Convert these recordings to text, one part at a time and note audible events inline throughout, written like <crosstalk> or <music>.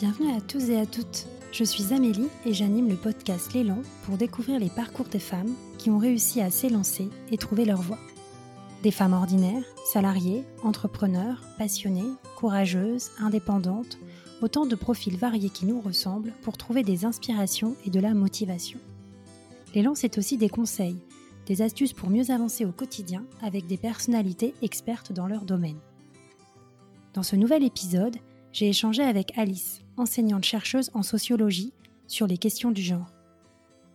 Bienvenue à tous et à toutes. Je suis Amélie et j'anime le podcast L'élan pour découvrir les parcours des femmes qui ont réussi à s'élancer et trouver leur voie. Des femmes ordinaires, salariées, entrepreneurs, passionnées, courageuses, indépendantes, autant de profils variés qui nous ressemblent pour trouver des inspirations et de la motivation. L'élan, c'est aussi des conseils, des astuces pour mieux avancer au quotidien avec des personnalités expertes dans leur domaine. Dans ce nouvel épisode, j'ai échangé avec Alice, enseignante-chercheuse en sociologie, sur les questions du genre.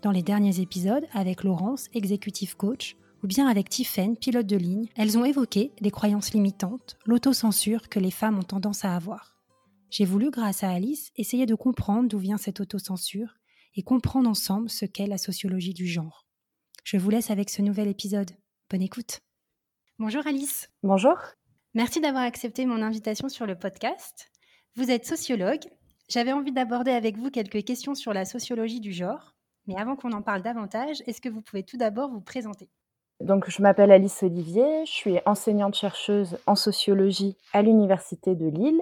Dans les derniers épisodes, avec Laurence, executive coach, ou bien avec Tiffen, pilote de ligne, elles ont évoqué les croyances limitantes, l'autocensure que les femmes ont tendance à avoir. J'ai voulu, grâce à Alice, essayer de comprendre d'où vient cette autocensure et comprendre ensemble ce qu'est la sociologie du genre. Je vous laisse avec ce nouvel épisode. Bonne écoute. Bonjour Alice. Bonjour. Merci d'avoir accepté mon invitation sur le podcast. Vous êtes sociologue. J'avais envie d'aborder avec vous quelques questions sur la sociologie du genre. Mais avant qu'on en parle davantage, est-ce que vous pouvez tout d'abord vous présenter? Donc, je m'appelle Alice Olivier, je suis enseignante-chercheuse en sociologie à l'Université de Lille.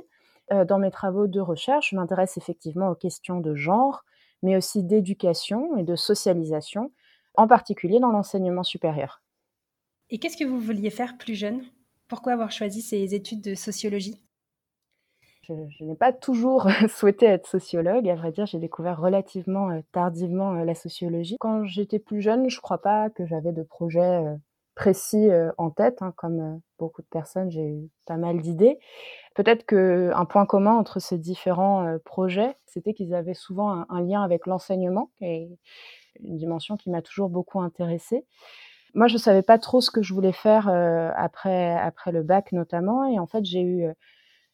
Euh, dans mes travaux de recherche, je m'intéresse effectivement aux questions de genre, mais aussi d'éducation et de socialisation, en particulier dans l'enseignement supérieur. Et qu'est-ce que vous vouliez faire plus jeune? Pourquoi avoir choisi ces études de sociologie? Je, n'ai pas toujours <laughs> souhaité être sociologue. À vrai dire, j'ai découvert relativement euh, tardivement euh, la sociologie. Quand j'étais plus jeune, je ne crois pas que j'avais de projet euh, précis en tête. Hein, comme beaucoup de personnes, j'ai eu pas mal d'idées. Peut-être qu'un point commun entre ces différents projets, c'était qu'ils avaient souvent un, lien avec l'enseignement, une dimension qui m'a toujours beaucoup intéressée. Moi, je ne savais pas trop ce que je voulais faire après, après le bac notamment, et en fait, j'ai eu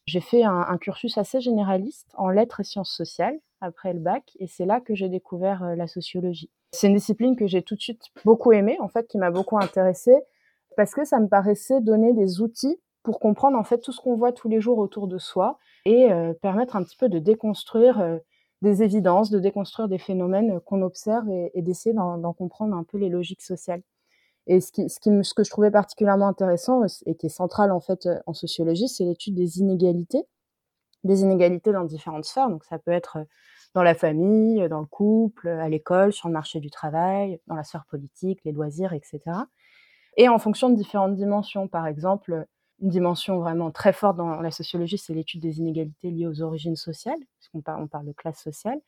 j'ai fait un, cursus assez généraliste en lettres et sciences sociales après le bac, et c'est là que j'ai découvert euh, la sociologie. C'est une discipline que j'ai tout de suite beaucoup aimée, en fait, qui m'a beaucoup intéressée, parce que ça me paraissait donner des outils pour comprendre en fait tout ce qu'on voit tous les jours autour de soi et euh, permettre un petit peu de déconstruire euh, des évidences, de déconstruire des phénomènes qu'on observe et, et d'essayer d'en comprendre un peu les logiques sociales. Et ce, qui, ce, que je trouvais particulièrement intéressant et qui est central en fait en sociologie, c'est l'étude des inégalités, des inégalités dans différentes sphères. Donc ça peut être dans la famille, dans le couple, à l'école, sur le marché du travail, dans la sphère politique, les loisirs, etc. Et en fonction de différentes dimensions. Par exemple, une dimension vraiment très forte dans la sociologie, c'est l'étude des inégalités liées aux origines sociales, puisqu'on on parle de classe sociale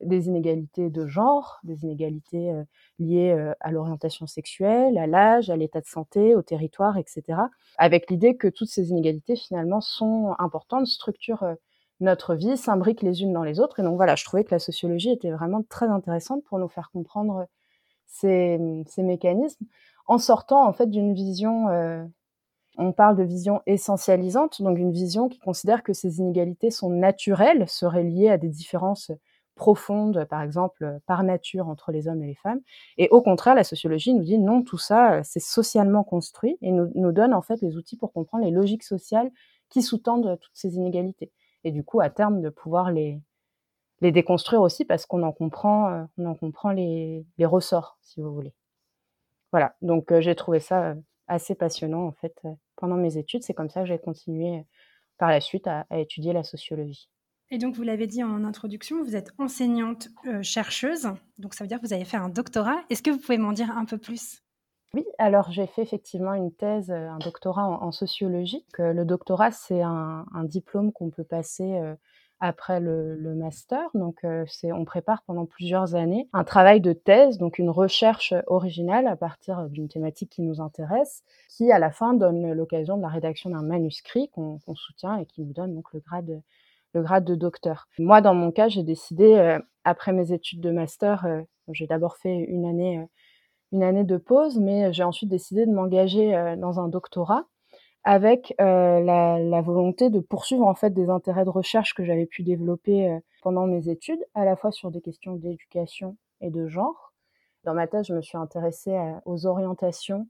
des inégalités de genre, des inégalités euh, liées euh, à l'orientation sexuelle, à l'âge, à l'état de santé, au territoire, etc. Avec l'idée que toutes ces inégalités finalement sont importantes, structurent euh, notre vie, s'imbriquent les unes dans les autres. Et donc voilà, je trouvais que la sociologie était vraiment très intéressante pour nous faire comprendre ces, ces mécanismes en sortant en fait d'une vision on parle de vision essentialisante, donc une vision qui considère que ces inégalités sont naturelles, seraient liées à des différences profonde, par exemple, par nature entre les hommes et les femmes. Et au contraire, la sociologie nous dit non, tout ça, c'est socialement construit et nous, nous donne en fait les outils pour comprendre les logiques sociales qui sous-tendent toutes ces inégalités. Et du coup, à terme, de pouvoir les, les déconstruire aussi parce qu'on en comprend, on en comprend les, les ressorts, si vous voulez. Voilà, donc j'ai trouvé ça assez passionnant en fait pendant mes études. C'est comme ça que j'ai continué par la suite à étudier la sociologie. Et donc, vous l'avez dit en introduction, vous êtes enseignante euh, chercheuse, donc ça veut dire que vous avez fait un doctorat. Est-ce que vous pouvez m'en dire un peu plus? Oui, alors j'ai fait effectivement une thèse, euh, un doctorat en, sociologie. Le doctorat, c'est un, diplôme qu'on peut passer euh, après le, master. Donc, on prépare pendant plusieurs années un travail de thèse, donc une recherche originale à partir d'une thématique qui nous intéresse, qui à la fin donne l'occasion de la rédaction d'un manuscrit qu'on, qu'on soutient et qui nous donne donc le grade le grade de docteur. Moi, dans mon cas, j'ai décidé, euh, après mes études de master, euh, j'ai d'abord fait une année, euh, une année de pause, mais j'ai ensuite décidé de m'engager dans un doctorat avec la, volonté de poursuivre en fait des intérêts de recherche que j'avais pu développer pendant mes études, à la fois sur des questions d'éducation et de genre. Dans ma thèse, je me suis intéressée aux orientations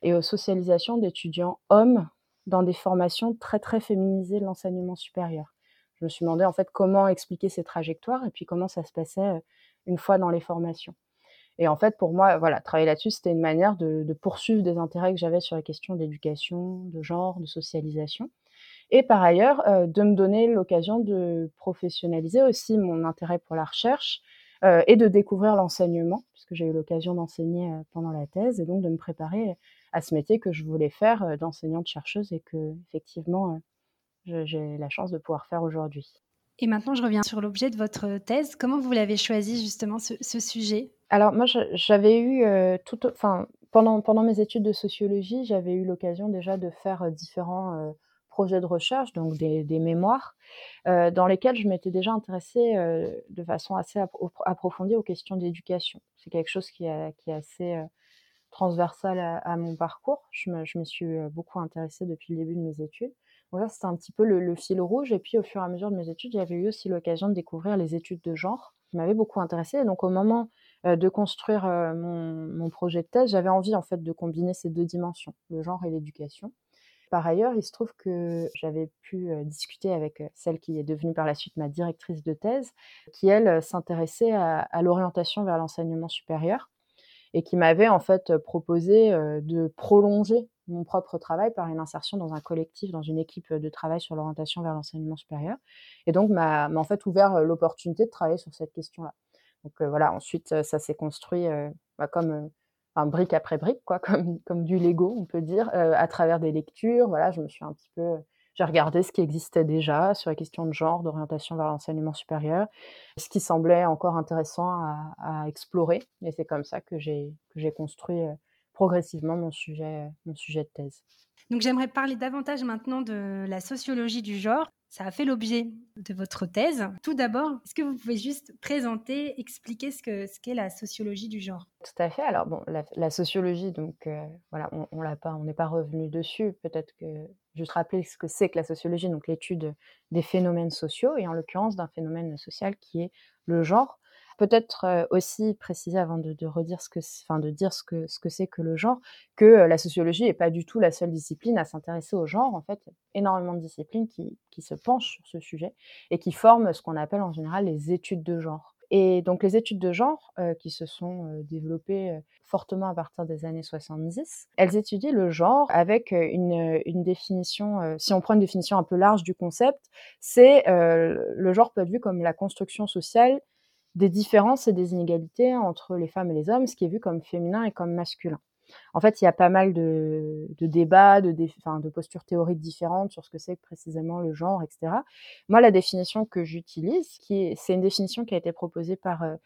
et aux socialisations d'étudiants hommes dans des formations très très féminisées de l'enseignement supérieur je me suis demandé en fait comment expliquer ces trajectoires et puis comment ça se passait une fois dans les formations. Et en fait, pour moi, voilà, travailler là-dessus, c'était une manière de, poursuivre des intérêts que j'avais sur la question d'éducation, de genre, de socialisation. et par ailleurs de me donner l'occasion de professionnaliser aussi mon intérêt pour la recherche et de découvrir l'enseignement, puisque j'ai eu l'occasion d'enseigner pendant la thèse, et donc de me préparer à ce métier que je voulais faire d'enseignante-chercheuse et que effectivement j'ai la chance de pouvoir faire aujourd'hui. Et maintenant, je reviens sur l'objet de votre thèse. Comment vous l'avez choisi justement ce, sujet? Alors moi, j'avais eu tout, enfin pendant pendant mes études de sociologie, j'avais eu l'occasion déjà de faire différents projets de recherche, donc des, mémoires, dans lesquels je m'étais déjà intéressée de façon assez approfondie aux questions d'éducation. C'est quelque chose qui, qui est assez transversal à, mon parcours. Je me, je me, suis beaucoup intéressée depuis le début de mes études. Donc là, c'était un petit peu le, fil rouge. Et puis, au fur et à mesure de mes études, j'avais eu aussi l'occasion de découvrir les études de genre, qui m'avaient beaucoup intéressée. Et donc, au moment de construire mon, projet de thèse, j'avais envie, en fait, de combiner ces deux dimensions, le genre et l'éducation. Par ailleurs, il se trouve que j'avais pu discuter avec celle qui est devenue par la suite ma directrice de thèse, qui, elle, s'intéressait à l'orientation vers l'enseignement supérieur et qui m'avait en fait proposé de prolonger mon propre travail par une insertion dans un collectif, dans une équipe de travail sur l'orientation vers l'enseignement supérieur. Et donc m'a en fait ouvert l'opportunité de travailler sur cette question-là. Donc voilà, ensuite ça s'est construit bah, comme un brique après brique, quoi, <laughs> comme, comme du Lego, on peut dire, à travers des lectures. Voilà, je me suis un petit peu j'ai regardé ce qui existait déjà sur la question de genre, d'orientation vers l'enseignement supérieur, ce qui semblait encore intéressant à, explorer. Et c'est comme ça que j'ai construit euh, progressivement mon sujet, mon sujet de thèse. Donc j'aimerais parler davantage maintenant de la sociologie du genre. Ça a fait l'objet de votre thèse. Tout d'abord, est-ce que vous pouvez juste présenter, expliquer ce qu'est ce la sociologie du genre? Tout à fait. Alors bon, la, sociologie, donc euh, voilà, on, on l'a pas, on n'est pas revenu dessus. Peut-être que juste rappeler ce que c'est que la sociologie, donc l'étude des phénomènes sociaux et en l'occurrence d'un phénomène social qui est le genre. Peut-être euh, aussi préciser avant de, redire ce que, enfin de dire ce que ce que c'est que le genre, que euh, la sociologie n'est pas du tout la seule discipline à s'intéresser au genre. En fait, il y a énormément de disciplines qui, qui se penchent sur ce sujet et qui forment ce qu'on appelle en général les études de genre. Et donc les études de genre euh, qui se sont développées fortement à partir des années 70, elles étudient le genre avec une, une définition, si on prend une définition un peu large du concept, c'est le genre peut être vu comme la construction sociale des différences et des inégalités entre les femmes et les hommes, ce qui est vu comme féminin et comme masculin. En fait, il y a pas mal de, débats, de, postures théoriques différentes sur ce que c'est précisément le genre, etc. Moi, la définition que j'utilise, c'est une définition qui a été proposée par euh,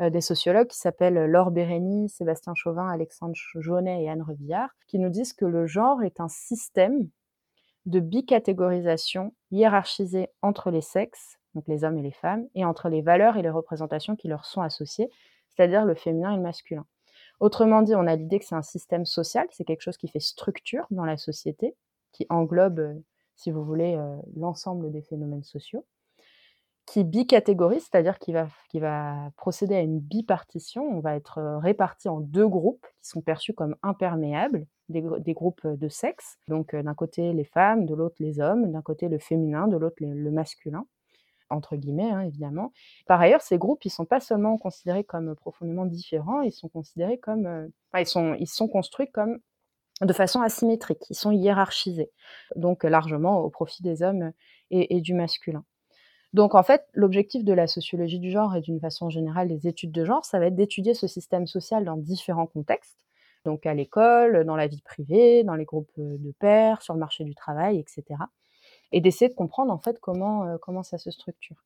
euh, des sociologues qui s'appellent Laure Bérény, Sébastien Chauvin, Alexandre Jaunet et Anne Revillard, qui nous disent que le genre est un système de bicatégorisation hiérarchisé entre les sexes donc les hommes et les femmes, et entre les valeurs et les représentations qui leur sont associées, c'est-à-dire le féminin et le masculin. Autrement dit, on a l'idée que c'est un système social, c'est quelque chose qui fait structure dans la société, qui englobe, euh, si vous voulez, euh, l'ensemble des phénomènes sociaux, qui bicatégorise, c'est-à-dire qui va, qui va procéder à une bipartition. On va être euh, répartis en deux groupes qui sont perçus comme imperméables, des, groupes de sexe. Donc d'un côté les femmes, de l'autre les hommes, d'un côté le féminin, de l'autre le masculin entre guillemets, hein, évidemment. Par ailleurs, ces groupes, ils sont pas seulement considérés comme profondément différents, ils sont considérés comme, ils sont, ils sont construits comme de façon asymétrique, ils sont hiérarchisés, donc largement au profit des hommes et, du masculin. Donc en fait, l'objectif de la sociologie du genre et d'une façon générale des études de genre, ça va être d'étudier ce système social dans différents contextes, donc à l'école, dans la vie privée, dans les groupes de pairs, sur le marché du travail, etc et d'essayer de comprendre en fait comment, euh, comment ça se structure.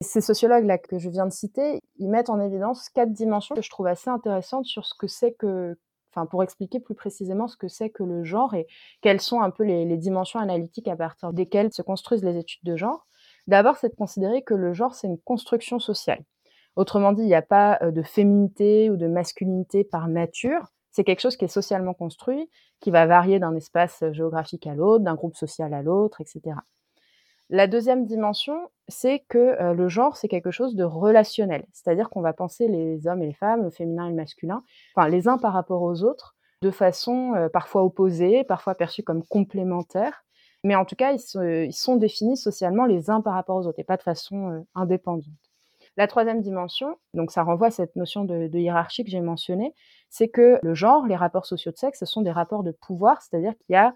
Ces sociologues-là que je viens de citer, ils mettent en évidence quatre dimensions que je trouve assez intéressantes sur ce que c'est que, enfin pour expliquer plus précisément ce que c'est que le genre et quelles sont un peu les, les dimensions analytiques à partir desquelles se construisent les études de genre. D'abord, c'est de considérer que le genre, c'est une construction sociale. Autrement dit, il n'y a pas euh, de féminité ou de masculinité par nature, c'est quelque chose qui est socialement construit, qui va varier d'un espace géographique à l'autre, d'un groupe social à l'autre, etc. La deuxième dimension, c'est que euh, le genre, c'est quelque chose de relationnel. C'est-à-dire qu'on va penser les hommes et les femmes, le féminin et le masculin, enfin les uns par rapport aux autres, de façon euh, parfois opposée, parfois perçue comme complémentaire. Mais en tout cas, ils, sont définis socialement les uns par rapport aux autres et pas de façon euh, indépendante. La troisième dimension, donc ça renvoie à cette notion de, hiérarchie que j'ai mentionnée, c'est que le genre, les rapports sociaux de sexe, ce sont des rapports de pouvoir, c'est-à-dire qu'il y a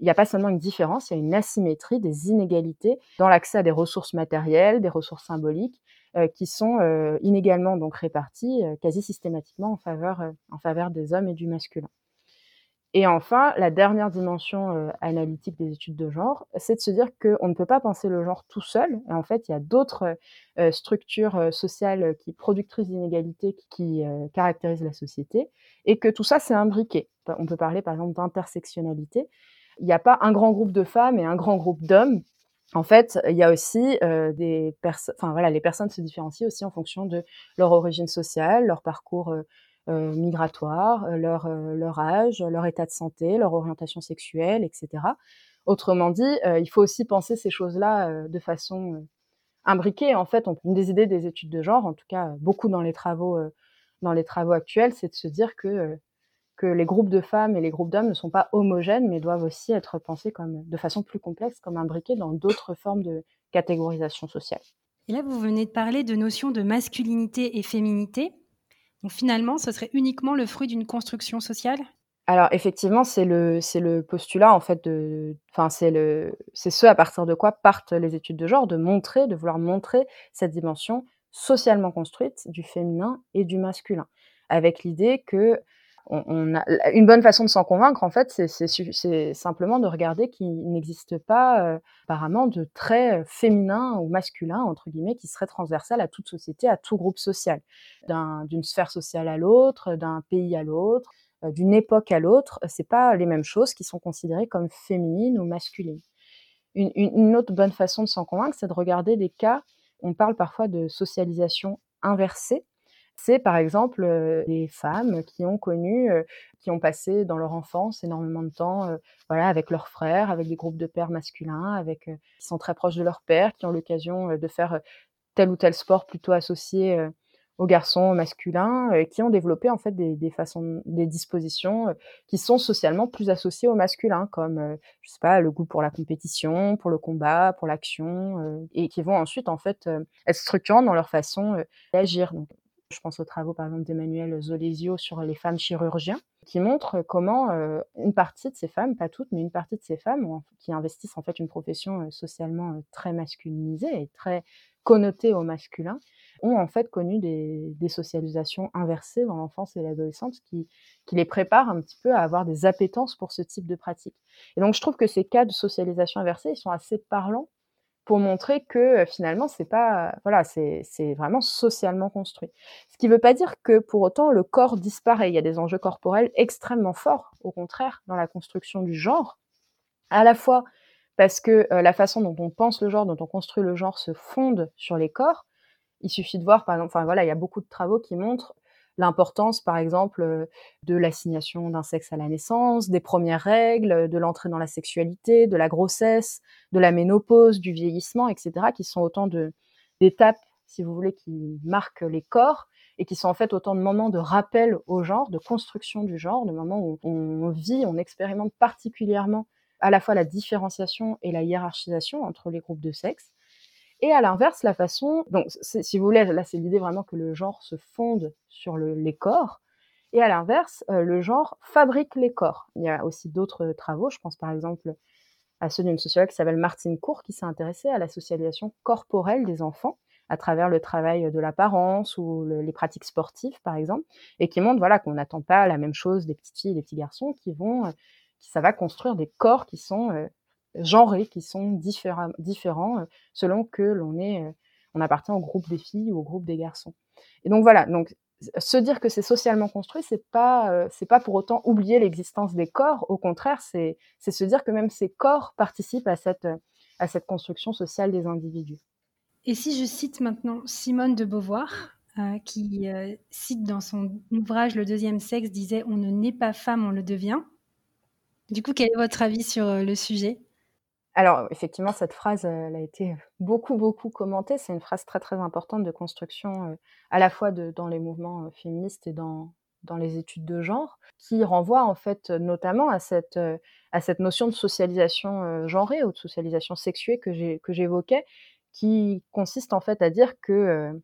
il n'y a pas seulement une différence, il y a une asymétrie, des inégalités dans l'accès à des ressources matérielles, des ressources symboliques, euh, qui sont euh, inégalement donc réparties euh, quasi systématiquement en faveur, en faveur des hommes et du masculin. Et enfin, la dernière dimension analytique des études de genre, c'est de se dire qu'on ne peut pas penser le genre tout seul. En fait, il y a d'autres structures sociales qui productrices d'inégalités qui, caractérisent la société, et que tout ça, c'est imbriqué. On peut parler par exemple d'intersectionnalité. Il n'y a pas un grand groupe de femmes et un grand groupe d'hommes en fait, il y a aussi euh, des personnes, enfin voilà, les personnes se différencient aussi en fonction de leur origine sociale, leur parcours euh, euh, migratoire, leur, leur âge, leur état de santé, leur orientation sexuelle, etc. Autrement dit, il faut aussi penser ces choses-là de façon imbriquée. En fait, on, une des idées des études de genre, en tout cas beaucoup dans les travaux, dans les travaux actuels, c'est de se dire que que les groupes de femmes et les groupes d'hommes ne sont pas homogènes, mais doivent aussi être pensés comme, de façon plus complexe, comme imbriqués dans d'autres formes de catégorisation sociale. Et là, vous venez de parler de notions de masculinité et féminité. Donc finalement, ce serait uniquement le fruit d'une construction sociale? Alors effectivement, c'est le c'est le postulat en fait de enfin c'est le c'est ce à partir de quoi partent les études de genre de montrer de vouloir montrer cette dimension socialement construite du féminin et du masculin. Avec l'idée que on, a, une bonne façon de s'en convaincre, en fait, c'est simplement de regarder qu'il n'existe pas euh, apparemment de traits féminins ou masculins, entre guillemets, qui seraient transversales à toute société, à tout groupe social, d'une sphère sociale à l'autre, d'un pays à l'autre, euh, d'une époque à l'autre. C'est pas les mêmes choses qui sont considérées comme féminines ou masculines. Une, une autre bonne façon de s'en convaincre, c'est de regarder des cas. On parle parfois de socialisation inversée c'est par exemple les femmes qui ont connu, qui ont passé dans leur enfance énormément de temps, voilà, avec leurs frères, avec des groupes de pères masculins, avec qui sont très proches de leur père, qui ont l'occasion de faire tel ou tel sport plutôt associé aux garçons masculins, et qui ont développé en fait des, des façons, des dispositions qui sont socialement plus associées aux masculins, comme je sais pas le goût pour la compétition, pour le combat, pour l'action, et qui vont ensuite en fait être structurants dans leur façon d'agir. Je pense aux travaux, par exemple, d'Emmanuel Zolesio sur les femmes chirurgiens, qui montrent comment euh, une partie de ces femmes, pas toutes, mais une partie de ces femmes qui investissent en fait une profession euh, socialement euh, très masculinisée et très connotée au masculin, ont en fait connu des, socialisations inversées dans l'enfance et l'adolescence qui, les préparent un petit peu à avoir des appétences pour ce type de pratique. Et donc je trouve que ces cas de socialisation inversée, ils sont assez parlants pour montrer que finalement c'est pas voilà c'est vraiment socialement construit. Ce qui ne veut pas dire que pour autant le corps disparaît. Il y a des enjeux corporels extrêmement forts, au contraire, dans la construction du genre, à la fois parce que la façon dont on pense le genre, dont on construit le genre, se fonde sur les corps. Il suffit de voir, par exemple, enfin voilà, il y a beaucoup de travaux qui montrent l'importance, par exemple, euh, de l'assignation d'un sexe à la naissance, des premières règles, de l'entrée dans la sexualité, de la grossesse, de la ménopause, du vieillissement, etc., qui sont autant d'étapes, si vous voulez, qui marquent les corps et qui sont en fait autant de moments de rappel au genre, de construction du genre, de moments où on vit, on expérimente particulièrement à la fois la différenciation et la hiérarchisation entre les groupes de sexe. Et à l'inverse, la façon, donc si vous voulez, là c'est l'idée vraiment que le genre se fonde sur les corps, et à l'inverse, euh, le genre fabrique les corps. Il y a aussi d'autres travaux, je pense par exemple à ceux d'une sociologue qui s'appelle Martine Cour, qui s'est intéressée à la socialisation corporelle des enfants à travers le travail de l'apparence ou les pratiques sportives, par exemple, et qui montre voilà qu'on n'attend pas la même chose des petites filles et des petits garçons qui vont, euh, qui ça va construire des corps qui sont euh, genrés qui sont différents, euh, selon que l'on est, euh, on appartient au groupe des filles ou au groupe des garçons. Et donc voilà, donc se dire que c'est socialement construit, c'est pas euh, c'est pas pour autant oublier l'existence des corps. Au contraire, c'est c'est se dire que même ces corps participent à cette à cette construction sociale des individus. Et si je cite maintenant Simone de Beauvoir, qui cite dans son ouvrage Le deuxième sexe, disait On ne naît pas femme, on le devient. Du coup, quel est votre avis sur le sujet? Alors, effectivement, cette phrase, a été beaucoup, beaucoup commentée. C'est une phrase très, très importante de construction, à la fois dans les mouvements féministes et dans, dans les études de genre, qui renvoie en fait notamment à cette, à cette notion de socialisation genrée ou de socialisation sexuée que j'évoquais, qui consiste en fait à dire que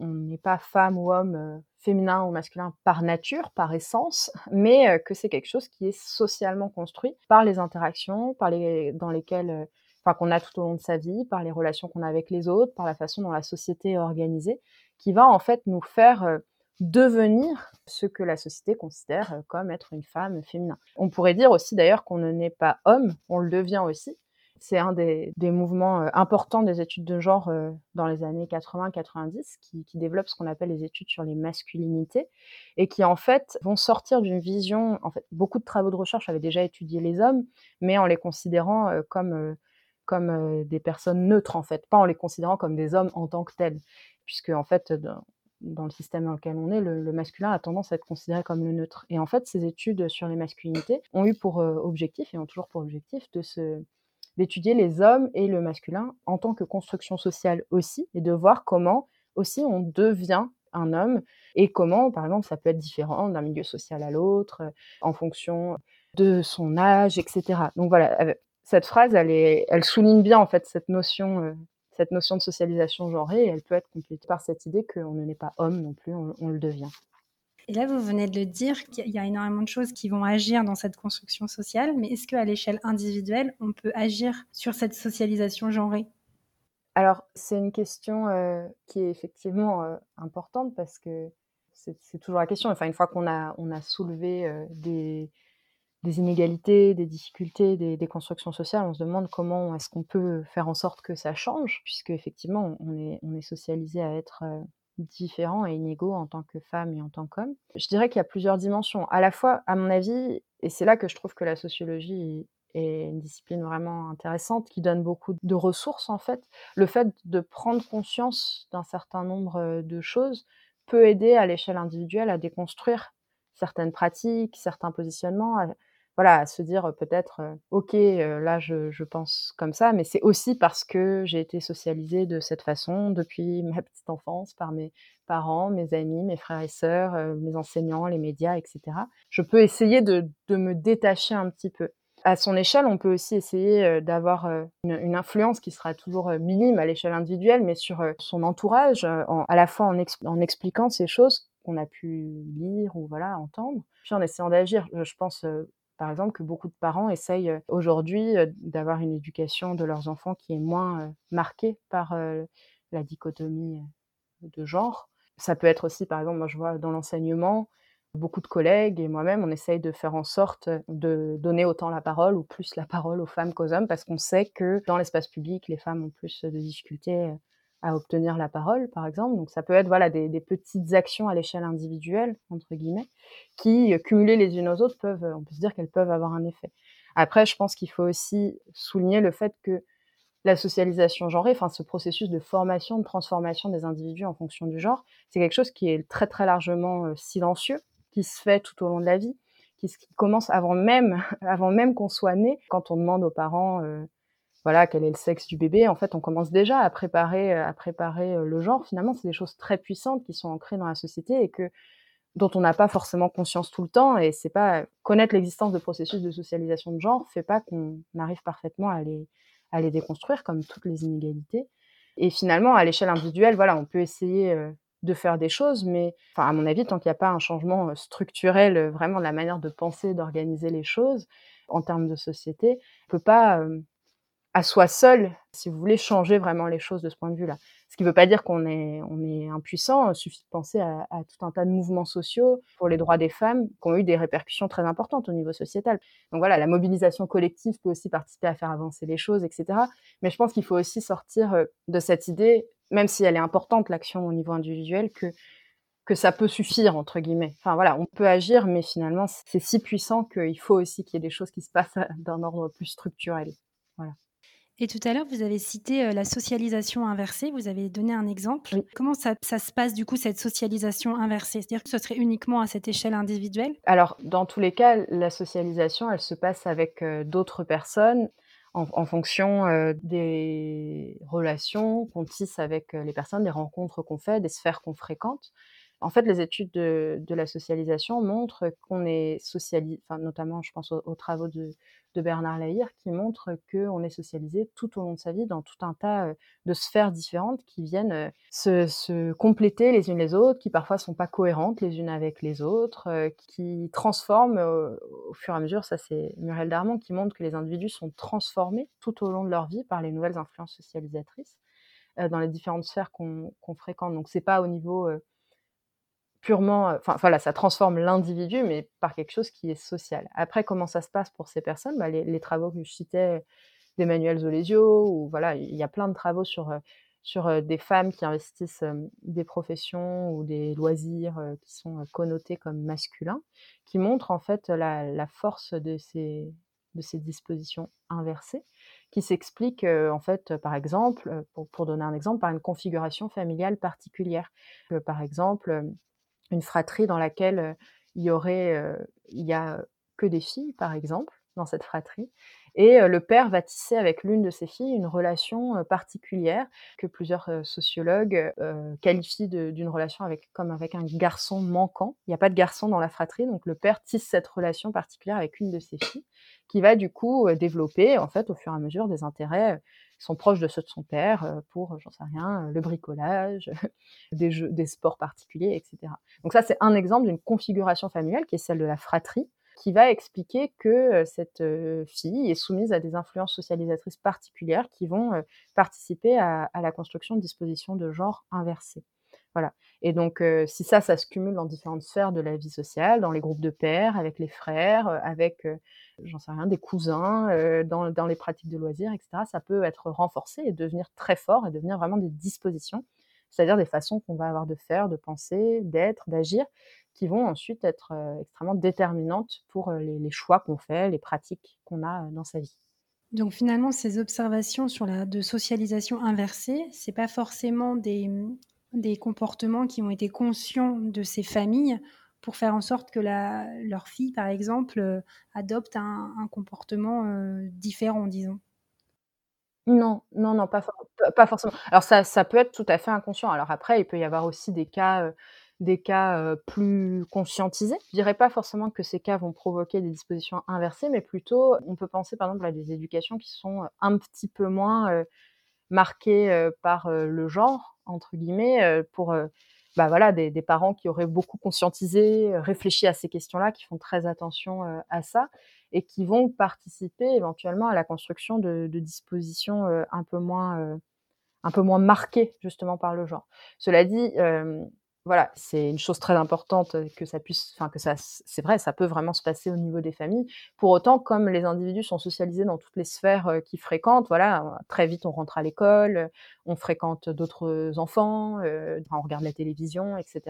on n'est pas femme ou homme, euh, féminin ou masculin par nature, par essence, mais euh, que c'est quelque chose qui est socialement construit par les interactions, par les dans lesquelles, euh, enfin qu'on a tout au long de sa vie, par les relations qu'on a avec les autres, par la façon dont la société est organisée, qui va en fait nous faire devenir ce que la société considère comme être une femme féminin. On pourrait dire aussi d'ailleurs qu'on ne naît pas homme, on le devient aussi, c'est un des, mouvements euh, importants des études de genre euh, dans les années 80-90 qui, qui développe ce qu'on appelle les études sur les masculinités et qui en fait vont sortir d'une vision. En fait, beaucoup de travaux de recherche avaient déjà étudié les hommes, mais en les considérant euh, comme comme des personnes neutres en fait, pas en les considérant comme des hommes en tant que tels, puisque en fait dans, le système dans lequel on est, le, le, masculin a tendance à être considéré comme le neutre. Et en fait, ces études sur les masculinités ont eu pour objectif et ont toujours pour objectif de se d'étudier les hommes et le masculin en tant que construction sociale aussi, et de voir comment aussi on devient un homme et comment, par exemple, ça peut être différent d'un milieu social à l'autre, euh, en fonction de son âge, etc. Donc voilà, cette phrase, elle, est, elle souligne bien en fait cette notion, euh, cette notion de socialisation genrée, et elle peut être complétée par cette idée qu'on ne n'est pas homme non plus, on le devient. Et là, vous venez de le dire, qu'il y a énormément de choses qui vont agir dans cette construction sociale, mais est-ce qu'à l'échelle individuelle, on peut agir sur cette socialisation genrée? Alors, c'est une question euh, qui est effectivement euh, importante parce que c'est toujours la question. Enfin, une fois qu'on a, soulevé euh, des, inégalités, des difficultés, des, constructions sociales, on se demande comment est-ce qu'on peut faire en sorte que ça change, puisque effectivement, on est socialisé à être différents et inégaux en tant que femme et en tant qu'homme. Je dirais qu'il y a plusieurs dimensions. À la fois, à mon avis, et c'est là que je trouve que la sociologie est une discipline vraiment intéressante qui donne beaucoup de ressources en fait. Le fait de prendre conscience d'un certain nombre de choses peut aider à l'échelle individuelle à déconstruire certaines pratiques, certains positionnements, voilà, à se dire peut-être, ok, là je, je, pense comme ça, mais c'est aussi parce que j'ai été socialisée de cette façon depuis ma petite enfance par mes parents, mes amis, mes frères et sœurs, mes enseignants, les médias, etc. Je peux essayer de, de, me détacher un petit peu. À son échelle, on peut aussi essayer d'avoir une, influence qui sera toujours minime à l'échelle individuelle, mais sur son entourage, en, à la fois en, en expliquant ces choses qu'on a pu lire ou voilà entendre, puis en essayant d'agir. Je pense par exemple, que beaucoup de parents essayent aujourd'hui d'avoir une éducation de leurs enfants qui est moins marquée par la dichotomie de genre. Ça peut être aussi, par exemple, moi je vois dans l'enseignement, beaucoup de collègues et moi-même, on essaye de faire en sorte de donner autant la parole ou plus la parole aux femmes qu'aux hommes parce qu'on sait que dans l'espace public, les femmes ont plus de difficultés à obtenir la parole, par exemple. Donc ça peut être voilà des, petites actions à l'échelle individuelle entre guillemets qui euh, cumulées les unes aux autres peuvent, on peut se dire qu'elles peuvent avoir un effet. Après, je pense qu'il faut aussi souligner le fait que la socialisation genrée, enfin ce processus de formation, de transformation des individus en fonction du genre, c'est quelque chose qui est très très largement euh, silencieux, qui se fait tout au long de la vie, qui, commence avant même, <laughs> avant même qu'on soit né. Quand on demande aux parents euh, voilà, quel est le sexe du bébé. En fait, on commence déjà à préparer, euh, à préparer euh, le genre. Finalement, c'est des choses très puissantes qui sont ancrées dans la société et que dont on n'a pas forcément conscience tout le temps. Et c'est pas connaître l'existence de processus de socialisation de genre fait pas qu'on arrive parfaitement à les à les déconstruire comme toutes les inégalités. Et finalement, à l'échelle individuelle, voilà, on peut essayer euh, de faire des choses, mais enfin, à mon avis, tant qu'il n'y a pas un changement structurel, vraiment de la manière de penser, d'organiser les choses en termes de société, on peut pas à soi seul, si vous voulez changer vraiment les choses de ce point de vue-là. Ce qui ne veut pas dire qu'on est, on est impuissant. Il suffit de penser à, à, tout un tas de mouvements sociaux pour les droits des femmes qui ont eu des répercussions très importantes au niveau sociétal. Donc voilà, la mobilisation collective peut aussi participer à faire avancer les choses, etc. Mais je pense qu'il faut aussi sortir euh, de cette idée, même si elle est importante, l'action au niveau individuel, que que ça peut suffire entre guillemets. Enfin voilà, on peut agir, mais finalement c'est si puissant qu'il faut aussi qu'il y ait des choses qui se passent d'un ordre plus structurel. Voilà. Et tout à l'heure, vous avez cité euh, la socialisation inversée. Vous avez donné un exemple. Comment ça, se passe du coup cette socialisation inversée? C'est-à-dire que ce serait uniquement à cette échelle individuelle? Alors, dans tous les cas, la socialisation, elle se passe avec euh, d'autres personnes en, fonction euh, des relations qu'on tisse avec les personnes, des rencontres qu'on fait, des sphères qu'on fréquente. En fait, les études de, la socialisation montrent qu'on est socialisé, enfin, notamment, je pense aux, travaux de, Bernard Lahire, qui montrent qu'on est socialisé tout au long de sa vie dans tout un tas euh, de sphères différentes qui viennent euh, se, compléter les unes les autres, qui parfois sont pas cohérentes les unes avec les autres, euh, qui transforment au fur et à mesure. Ça, c'est Muriel Darmon qui montre que les individus sont transformés tout au long de leur vie par les nouvelles influences socialisatrices dans les différentes sphères qu'on fréquente. Donc, c'est pas au niveau purement, enfin voilà, ça transforme l'individu, mais par quelque chose qui est social. Après, comment ça se passe pour ces personnes? Bah, les, travaux que je citais d'Emmanuel Zolesio, ou voilà, il y a plein de travaux sur, sur des femmes qui investissent des professions ou des loisirs qui sont connotés comme masculins, qui montrent en fait la, force de ces, de ces dispositions inversées, qui s'expliquent en fait, par exemple, pour, pour, donner un exemple, par une configuration familiale particulière. par exemple, une fratrie dans laquelle il y aurait, il y a que des filles, par exemple, dans cette fratrie. Et le père va tisser avec l'une de ses filles une relation particulière que plusieurs sociologues qualifient d'une relation avec, comme avec un garçon manquant. Il n'y a pas de garçon dans la fratrie, donc le père tisse cette relation particulière avec une de ses filles, qui va du coup développer, en fait, au fur et à mesure, des intérêts sont proches de ceux de son père pour, j'en sais rien, le bricolage, <laughs> des, jeux, des sports particuliers, etc. Donc ça, c'est un exemple d'une configuration familiale qui est celle de la fratrie, qui va expliquer que cette fille est soumise à des influences socialisatrices particulières qui vont participer à, à la construction de dispositions de genre inversées. Voilà. Et donc, si ça, ça se cumule dans différentes sphères de la vie sociale, dans les groupes de pères, avec les frères, avec, j'en sais rien, des cousins, dans, les pratiques de loisirs, etc., ça peut être renforcé et devenir très fort et devenir vraiment des dispositions, c'est-à-dire des façons qu'on va avoir de faire, de penser, d'être, d'agir, qui vont ensuite être extrêmement déterminantes pour les, les choix qu'on fait, les pratiques qu'on a dans sa vie. Donc finalement, ces observations sur la de socialisation inversée, c'est pas forcément des, des comportements qui ont été conscients de ces familles pour faire en sorte que leur fille, par exemple, euh, adopte un, comportement euh, différent, disons. Non, non, non, pas, pas forcément. Alors ça, ça, peut être tout à fait inconscient. Alors après, il peut y avoir aussi des cas, euh, des cas plus conscientisés. Je dirais pas forcément que ces cas vont provoquer des dispositions inversées, mais plutôt, on peut penser par exemple à des éducations qui sont un petit peu moins marquées par le genre entre guillemets, pour bah voilà, des, parents qui auraient beaucoup conscientisé, réfléchi à ces questions-là, qui font très attention à ça et qui vont participer éventuellement à la construction de, dispositions un peu moins un peu moins marquées justement par le genre. Cela dit, voilà, c'est une chose très importante que ça puisse, enfin que ça, c'est vrai, ça peut vraiment se passer au niveau des familles. Pour autant, comme les individus sont socialisés dans toutes les sphères qu'ils fréquentent, voilà, très vite on rentre à l'école, on fréquente d'autres enfants, on regarde la télévision, etc.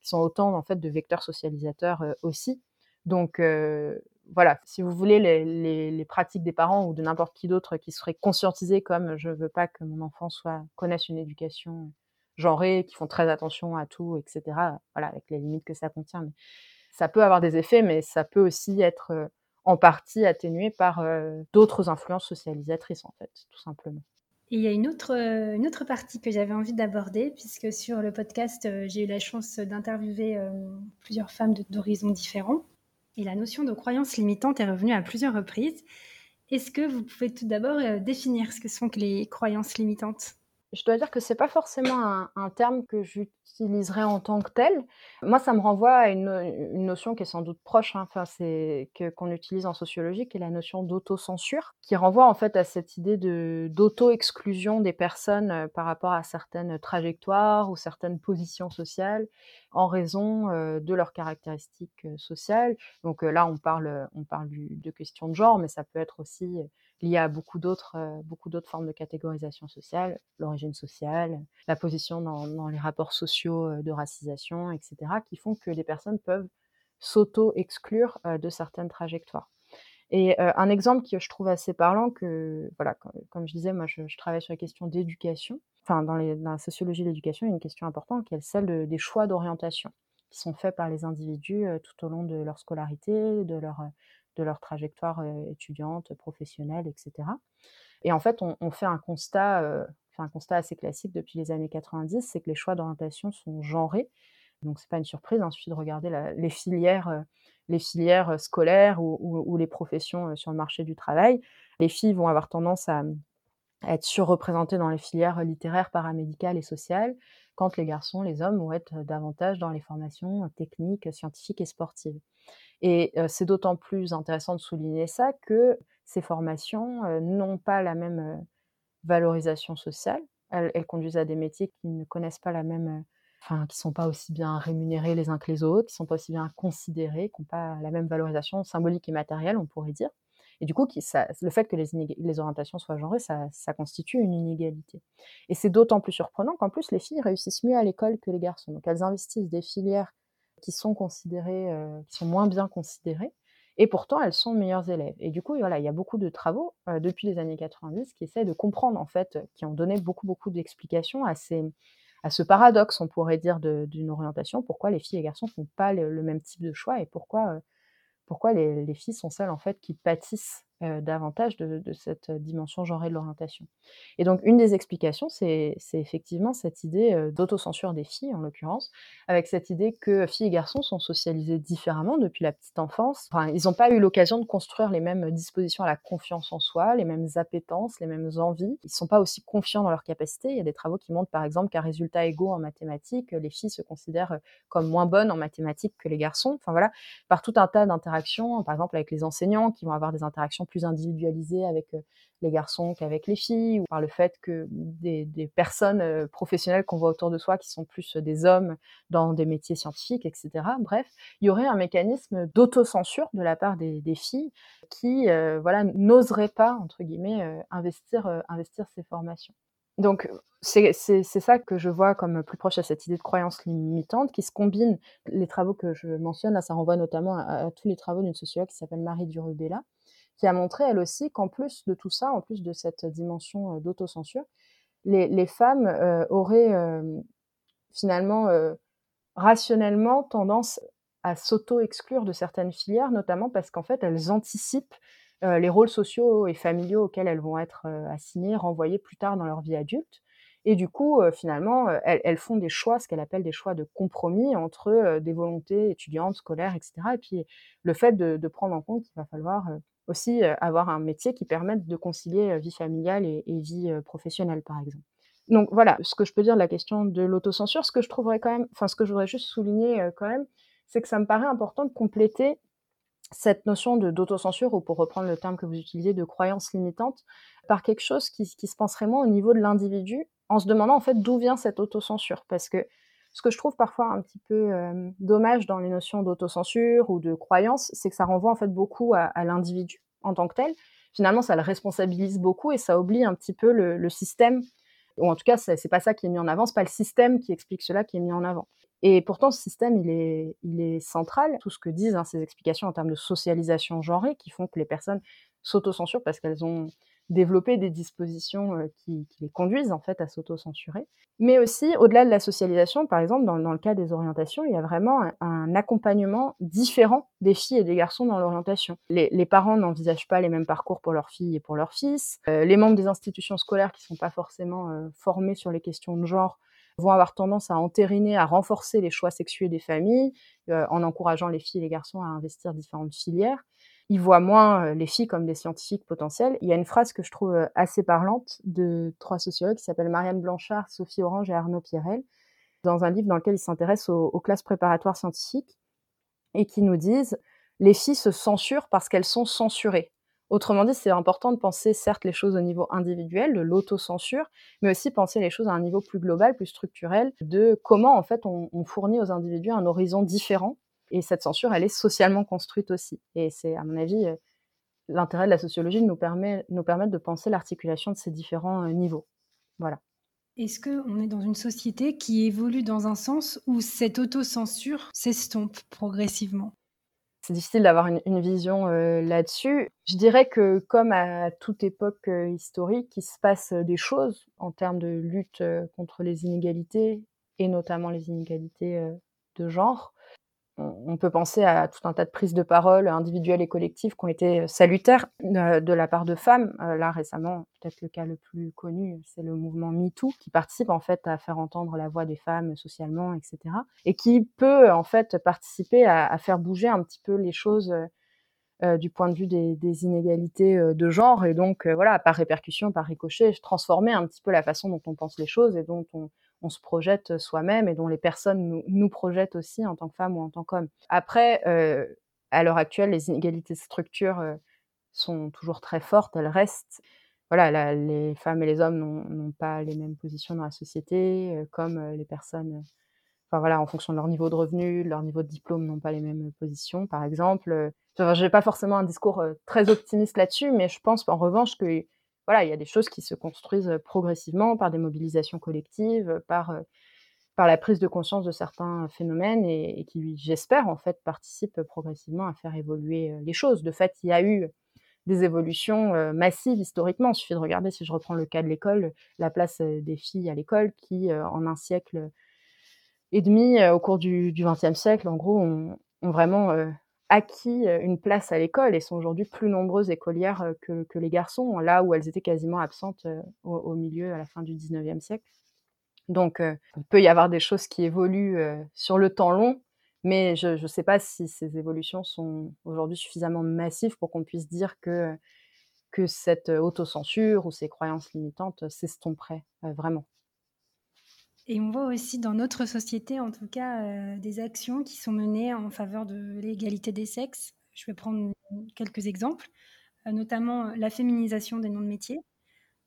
Qui sont autant en fait de vecteurs socialisateurs aussi. Donc voilà, si vous voulez, les, pratiques des parents ou de n'importe qui d'autre qui seraient conscientisés comme je veux pas que mon enfant soit connaisse une éducation genrés, qui font très attention à tout, etc. Voilà, avec les limites que ça contient. Mais ça peut avoir des effets, mais ça peut aussi être euh, en partie atténué par euh, d'autres influences socialisatrices, en fait, tout simplement. Et il y a une autre, euh, une autre partie que j'avais envie d'aborder, puisque sur le podcast, j'ai eu la chance d'interviewer plusieurs femmes d'horizons différents. Et la notion de croyance limitante est revenue à plusieurs reprises. Est-ce que vous pouvez tout d'abord définir ce que sont les croyances limitantes? Je dois dire que c'est pas forcément un, terme que j'utiliserais en tant que tel. Moi, ça me renvoie à une, notion qui est sans doute proche, hein, enfin, c'est que qu'on utilise en sociologie, qui est la notion d'autocensure, qui renvoie en fait à cette idée d'auto-exclusion des personnes euh, par rapport à certaines trajectoires ou certaines positions sociales en raison euh, de leurs caractéristiques euh, sociales. Donc là, on parle, on parle de questions de genre, mais ça peut être aussi lié à beaucoup d'autres euh, beaucoup d'autres formes de catégorisation sociale, l'origine sociale, la position dans, les rapports sociaux euh, de racisation, etc., qui font que les personnes peuvent s'auto-exclure euh, de certaines trajectoires. Et un exemple que je trouve assez parlant, que voilà, comme, je disais, moi je, travaille sur les questions d'éducation. Enfin, dans, la sociologie de l'éducation, il y a une question importante qui est celle des choix d'orientation qui sont faits par les individus tout au long de leur scolarité, de leur de leur trajectoire étudiante, professionnelle, etc. Et en fait, on, fait un constat, un constat assez classique depuis les années 90, c'est que les choix d'orientation sont genrés Donc c'est pas une surprise, hein, il suffit de regarder les filières, les filières scolaires ou, les professions sur le marché du travail. Les filles vont avoir tendance à, à être surreprésentées dans les filières littéraires, paramédicales et sociales, quand les garçons, les hommes vont être davantage dans les formations techniques, scientifiques et sportives. Et c'est d'autant plus intéressant de souligner ça que ces formations n'ont pas la même valorisation sociale. Elles, conduisent à des métiers qui ne connaissent pas la même, enfin, qui sont pas aussi bien rémunérés les uns que les autres, qui sont pas aussi bien considérés, qui n'ont pas la même valorisation symbolique et matérielle, on pourrait dire. Et du coup, le fait que les, orientations soient genrées, ça, constitue une inégalité. Et c'est d'autant plus surprenant qu'en plus, les filles réussissent mieux à l'école que les garçons. Donc, elles investissent des filières qui sont considérées, euh, qui sont moins bien considérées, et pourtant, elles sont meilleures élèves. Et du coup, voilà, il y a beaucoup de travaux euh, depuis les années 90 qui essaient de comprendre, en fait, qui ont donné beaucoup, beaucoup d'explications à à ce paradoxe, on pourrait dire, d'une orientation, pourquoi les filles et les garçons ne font pas le, même type de choix et pourquoi euh, pourquoi les, filles sont celles en fait qui pâtissent davantage de, cette dimension genrée de l'orientation. Et donc une des explications, c'est effectivement cette idée d'autocensure des filles, en l'occurrence, avec cette idée que filles et garçons sont socialisés différemment depuis la petite enfance. Enfin, ils n'ont pas eu l'occasion de construire les mêmes dispositions à la confiance en soi, les mêmes appétences, les mêmes envies. Ils ne sont pas aussi confiants dans leurs capacités. Il y a des travaux qui montrent par exemple qu'à résultats égaux en mathématiques, les filles se considèrent comme moins bonnes en mathématiques que les garçons. Enfin voilà, par tout un tas d'interactions, par exemple avec les enseignants qui vont avoir des interactions individualisé avec les garçons qu'avec les filles, ou par le fait que des, personnes professionnelles qu'on voit autour de soi qui sont plus des hommes dans des métiers scientifiques, etc. Bref, il y aurait un mécanisme d'autocensure de la part des, filles qui voilà, n'oseraient pas, entre guillemets, investir, investir ces formations. Donc, c'est ça que je vois comme plus proche à cette idée de croyance limitante qui se combine. Les travaux que je mentionne, là, ça renvoie notamment à, à tous les travaux d'une sociologue qui s'appelle Marie Durubella, qui a montré elle aussi qu'en plus de tout ça, en plus de cette dimension d'autocensure, les, femmes auraient finalement rationnellement tendance à s'auto-exclure de certaines filières, notamment parce qu'en fait, elles anticipent les rôles sociaux et familiaux auxquels elles vont être assignées, renvoyées plus tard dans leur vie adulte. Et du coup, finalement, elles, elles, font des choix, ce qu'elles appellent des choix de compromis entre des volontés étudiantes, scolaires, etc. Et puis le fait de, de prendre en compte qu'il va falloir aussi avoir un métier qui permette de concilier vie familiale et, vie professionnelle, par exemple. Donc voilà, ce que je peux dire de la question de l'autocensure, ce que je trouverais quand même, enfin ce que je voudrais juste souligner quand même, c'est que ça me paraît important de compléter cette notion d'autocensure, ou pour reprendre le terme que vous utilisez, de croyance limitante, par quelque chose qui, se pense vraiment au niveau de l'individu, en se demandant en fait d'où vient cette autocensure? Parce que ce que je trouve parfois un petit peu dommage dans les notions d'autocensure ou de croyance, c'est que ça renvoie en fait beaucoup à, l'individu en tant que tel. Finalement, ça le responsabilise beaucoup et ça oublie un petit peu le, système. Ou en tout cas, c'est pas ça qui est mis en avant, c'est pas le système qui explique cela qui est mis en avant. Et pourtant, ce système, il est, central. Tout ce que disent hein, ces explications en termes de socialisation genrée, qui font que les personnes s'autocensurent parce qu'elles ont développer des dispositions euh, qui, les conduisent en fait à s'auto-censurer. Mais aussi, au-delà de la socialisation, par exemple, dans, le cas des orientations, il y a vraiment un, accompagnement différent des filles et des garçons dans l'orientation. Les, parents n'envisagent pas les mêmes parcours pour leurs filles et pour leurs fils. Euh, les membres des institutions scolaires qui ne sont pas forcément euh, formés sur les questions de genre vont avoir tendance à entériner, à renforcer les choix sexuels des familles, en encourageant les filles et les garçons à investir différentes filières ils voient moins les filles comme des scientifiques potentiels. Il y a une phrase que je trouve assez parlante de trois sociologues qui s'appellent Marianne Blanchard, Sophie Orange et Arnaud Pierrel, dans un livre dans lequel ils s'intéressent aux, classes préparatoires scientifiques et qui nous disent les filles se censurent parce qu'elles sont censurées. Autrement dit, c'est important de penser certes les choses au niveau individuel, de l'autocensure, mais aussi penser les choses à un niveau plus global, plus structurel, de comment en fait on, fournit aux individus un horizon différent et cette censure, elle est socialement construite aussi. Et c'est, à mon avis, euh, l'intérêt de la sociologie de nous, permet, nous permettre de penser l'articulation de ces différents euh, niveaux. Voilà. Est-ce qu'on est dans une société qui évolue dans un sens où cette autocensure s'estompe progressivement? C'est difficile d'avoir une, vision euh, là-dessus. Je dirais que comme à toute époque historique, il se passe des choses en termes de lutte contre les inégalités, et notamment les inégalités de genre. On peut penser à tout un tas de prises de parole individuelles et collectives qui ont été salutaires de la part de femmes. Là, récemment, peut-être le cas le plus connu, c'est le mouvement MeToo, qui participe en fait à faire entendre la voix des femmes socialement, etc. Et qui peut en fait participer à, faire bouger un petit peu les choses du point de vue des, inégalités de genre et donc voilà par répercussion par ricochet transformer un petit peu la façon dont on pense les choses et dont on, on se projette soi-même et dont les personnes nous, projettent aussi en tant que femme ou en tant qu'homme. Après, euh, à l'heure actuelle, les inégalités de structure euh, sont toujours très fortes, elles restent. Voilà, les femmes et les hommes n'ont pas les mêmes positions dans la société, euh, comme les personnes, en fonction de leur niveau de revenu, de leur niveau de diplôme, n'ont pas les mêmes positions, par exemple. je n'ai pas forcément un discours très optimiste là-dessus, mais je pense en revanche que voilà, il y a des choses qui se construisent progressivement par des mobilisations collectives, par, par la prise de conscience de certains phénomènes et, qui, j'espère, en fait, participent progressivement à faire évoluer les choses. De fait, il y a eu des évolutions massives historiquement. Il suffit de regarder, si je reprends le cas de l'école, la place des filles à l'école qui, en un siècle et demi, au cours du XXe siècle, en gros, ont, ont vraiment acquis une place à l'école et sont aujourd'hui plus nombreuses écolières que, les garçons, là où elles étaient quasiment absentes au, milieu, à la fin du 19e siècle. Donc, il peut y avoir des choses qui évoluent sur le temps long, mais je ne sais pas si ces évolutions sont aujourd'hui suffisamment massives pour qu'on puisse dire que, que cette autocensure ou ces croyances limitantes s'estomperaient vraiment. Et on voit aussi dans notre société, en tout cas, euh, des actions qui sont menées en faveur de l'égalité des sexes. Je vais prendre quelques exemples, euh, notamment euh, la féminisation des noms de métiers,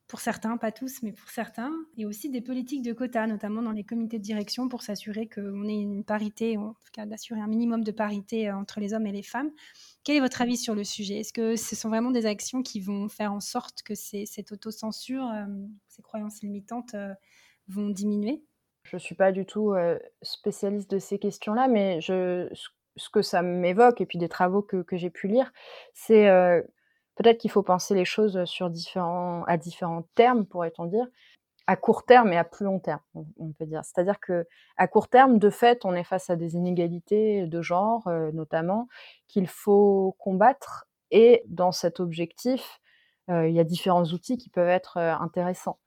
pour certains, pas tous, mais pour certains, et aussi des politiques de quotas, notamment dans les comités de direction, pour s'assurer qu'on ait une parité, en tout cas d'assurer un minimum de parité entre les hommes et les femmes. Quel est votre avis sur le sujet? Est-ce que ce sont vraiment des actions qui vont faire en sorte que cette autocensure, ces croyances limitantes vont diminuer? Je ne suis pas du tout spécialiste de ces questions-là, mais ce que ça m'évoque, et puis des travaux que, j'ai pu lire, c'est peut-être qu'il faut penser les choses sur différents, à différents termes, pourrait-on dire, à court terme et à plus long terme, on, peut dire. C'est-à-dire que à court terme, de fait, on est face à des inégalités de genre, notamment, qu'il faut combattre. Et dans cet objectif, il y a différents outils qui peuvent être intéressants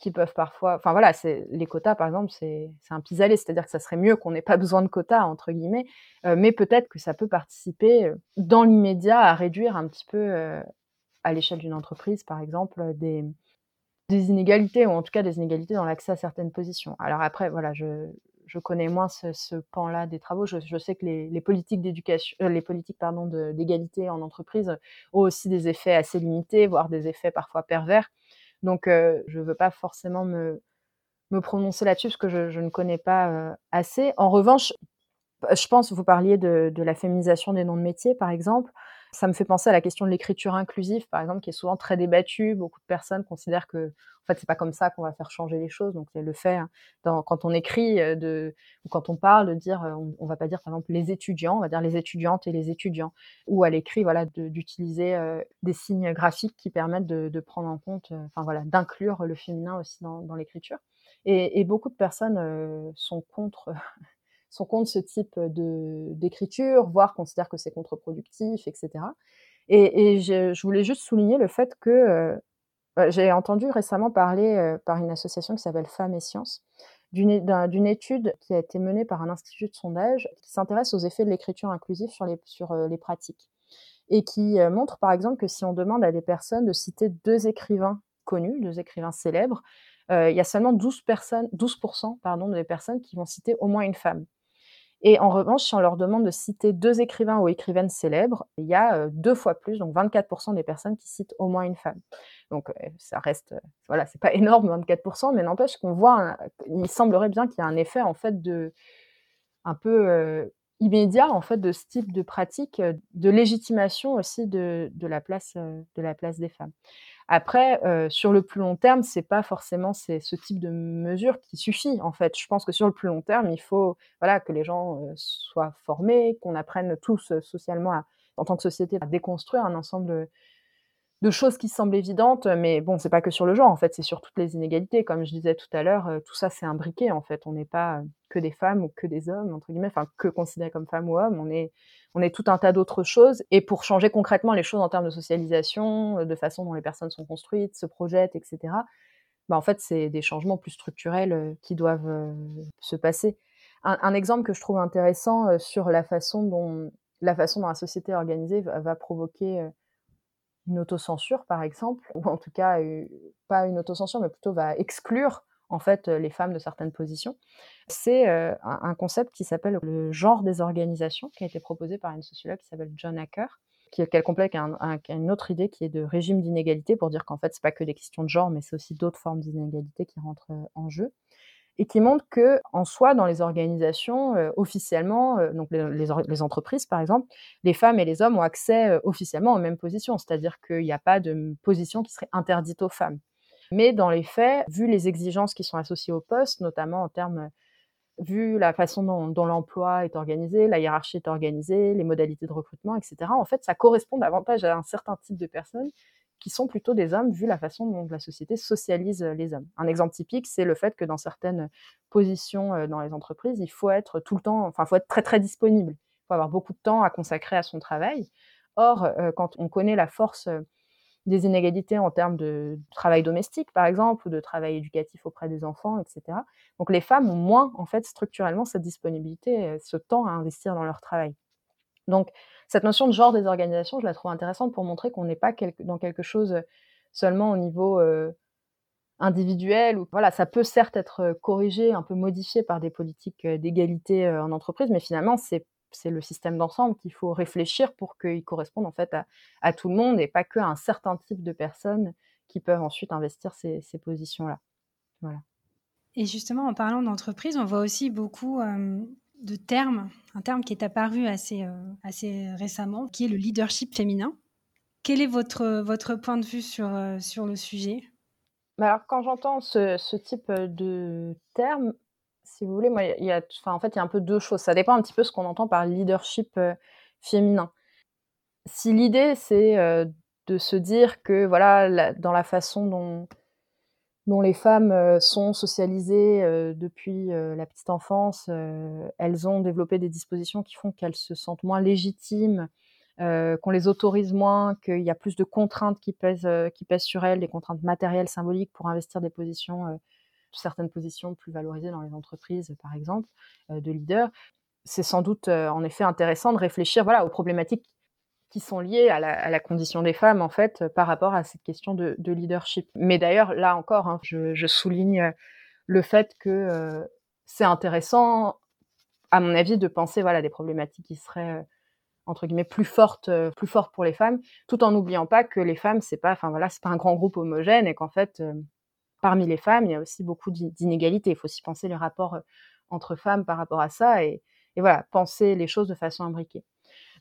qui peuvent parfois. Enfin voilà, c'est les quotas par exemple, c'est un pis-aller, c'est-à-dire que ça serait mieux qu'on n'ait pas besoin de quotas entre guillemets, euh, mais peut-être que ça peut participer euh, dans l'immédiat à réduire un petit peu euh, à l'échelle d'une entreprise par exemple des, des inégalités ou en tout cas des inégalités dans l'accès à certaines positions. Alors après voilà, je, je connais moins ce, pan-là des travaux. Je, je, sais que les, les politiques d'éducation, les politiques pardon d'égalité en entreprise ont aussi des effets assez limités, voire des effets parfois pervers. Donc, je ne veux pas forcément me, me prononcer là-dessus parce que je, ne connais pas assez. En revanche, je pense, vous parliez de, de, la féminisation des noms de métiers, par exemple. Ça me fait penser à la question de l'écriture inclusive, par exemple, qui est souvent très débattue. Beaucoup de personnes considèrent que, en fait, c'est pas comme ça qu'on va faire changer les choses. Donc, le fait, hein, quand on écrit de, ou quand on parle, de dire, on, on, va pas dire, par exemple, les étudiants, on va dire les étudiantes et les étudiants. Ou à l'écrit, voilà, d'utiliser euh, des signes graphiques qui permettent de, prendre en compte, euh, enfin voilà, d'inclure le féminin aussi dans, l'écriture. Et, beaucoup de personnes euh, sont contre sont contre ce type de d'écriture, voire considèrent que c'est contre-productif, etc. Et, je, voulais juste souligner le fait que euh, bah, j'ai entendu récemment parler euh, par une association qui s'appelle Femmes et Sciences d'une étude qui a été menée par un institut de sondage qui s'intéresse aux effets de l'écriture inclusive sur les, sur, euh, les pratiques et qui montre par exemple que si on demande à des personnes de citer deux écrivains connus, deux écrivains célèbres, il y a seulement 12%, personnes, 12 pardon, des personnes qui vont citer au moins une femme. Et en revanche, si on leur demande de citer deux écrivains ou écrivaines célèbres, il y a deux fois plus, donc 24% des personnes qui citent au moins une femme. Donc ça reste, voilà, c'est pas <laughs> énorme 24%, mais n'empêche qu'on voit, il semblerait bien qu'il y a un effet en fait de un peu immédiat en fait de ce type de pratique, de légitimation aussi de, de la place de la place des femmes. Après, euh, sur le plus long terme, c'est pas forcément ce type de mesure qui suffit. En fait, je pense que sur le plus long terme, il faut voilà que les gens euh, soient formés, qu'on apprenne tous euh, socialement, en tant que société, à déconstruire un ensemble de choses qui semblent évidentes, mais bon, c'est pas que sur le genre, en fait, c'est sur toutes les inégalités. Comme je disais tout à l'heure, euh, tout ça, c'est imbriqué, en fait. On n'est pas euh, que des femmes ou que des hommes, entre guillemets, enfin, que considérés comme femmes ou hommes. On est, on est tout un tas d'autres choses. Et pour changer concrètement les choses en termes de socialisation, euh, de façon dont les personnes sont construites, se projettent, etc., bah, en fait, c'est des changements plus structurels qui doivent se passer. Un, exemple que je trouve intéressant sur la façon dont la façon dont la société organisée va provoquer une autocensure, par exemple, ou en tout cas, pas une autocensure, mais plutôt va exclure en fait les femmes de certaines positions. C'est un, concept qui s'appelle le genre des organisations, qui a été proposé par une sociologue qui s'appelle John Hacker, qui qu'elle complète avec une autre idée qui est de régime d'inégalité pour dire qu'en fait c'est pas que des questions de genre, mais c'est aussi d'autres formes d'inégalité qui rentrent en jeu et qui montre que en soi dans les organisations euh, officiellement euh, donc les, entreprises par exemple les femmes et les hommes ont accès euh, officiellement aux mêmes positions c'est-à-dire qu'il n'y a pas de position qui serait interdite aux femmes mais dans les faits vu les exigences qui sont associées au poste notamment en termes vu la façon dont, dont l'emploi est organisé, la hiérarchie est organisée, les modalités de recrutement, etc. En fait, ça correspond davantage à un certain type de personnes qui sont plutôt des hommes, vu la façon dont la société socialise euh, les hommes. Un exemple typique, c'est le fait que dans certaines positions euh, dans les entreprises, il faut être tout le temps, enfin, faut être très très disponible. Il faut avoir beaucoup de temps à consacrer à son travail. Or, euh, quand on connaît la force des inégalités en termes de travail domestique, par exemple, ou de travail éducatif auprès des enfants, etc. Donc, les femmes ont moins, en fait, structurellement, cette disponibilité, ce temps à investir dans leur travail. Donc, cette notion de genre des organisations, je la trouve intéressante pour montrer qu'on n'est pas dans quelque chose seulement au niveau euh, individuel. Voilà, ça peut certes être corrigé, un peu modifié par des politiques euh, d'égalité euh, en entreprise, mais finalement, c'est le système d'ensemble qu'il faut réfléchir pour qu'il corresponde en fait à, tout le monde et pas qu'à un certain type de personnes qui peuvent ensuite investir ces, positions-là. Voilà. Et justement, en parlant d'entreprise, on voit aussi beaucoup de termes, un terme qui est apparu assez, euh, assez récemment, qui est le leadership féminin. Quel est votre, votre point de vue sur, euh, sur le sujet? Alors, quand j'entends ce, ce, type de terme, si vous voulez, moi, il y a, enfin, en fait, il y a un peu deux choses. Ça dépend un petit peu ce qu'on entend par leadership euh, féminin. Si l'idée, c'est de se dire que, voilà, dans la façon dont dont les femmes euh, sont socialisées euh, depuis euh, la petite enfance, elles ont développé des dispositions qui font qu'elles se sentent moins légitimes, qu'on les autorise moins, qu'il y a plus de contraintes qui pèsent, qui pèsent sur elles, des contraintes matérielles, symboliques pour investir des positions, certaines positions plus valorisées dans les entreprises, par exemple, de leader. C'est sans doute en effet intéressant de réfléchir voilà, aux problématiques qui sont liées à la, condition des femmes en fait par rapport à cette question de, leadership. Mais d'ailleurs là encore, hein, je, souligne le fait que euh, c'est intéressant, à mon avis, de penser voilà des problématiques qui seraient euh, entre guillemets plus fortes, euh, plus fortes pour les femmes, tout en n'oubliant pas que les femmes c'est pas, voilà, pas un grand groupe homogène et qu'en fait parmi les femmes il y a aussi beaucoup d'inégalités. Il faut aussi penser les rapports entre femmes par rapport à ça et, et voilà penser les choses de façon imbriquée.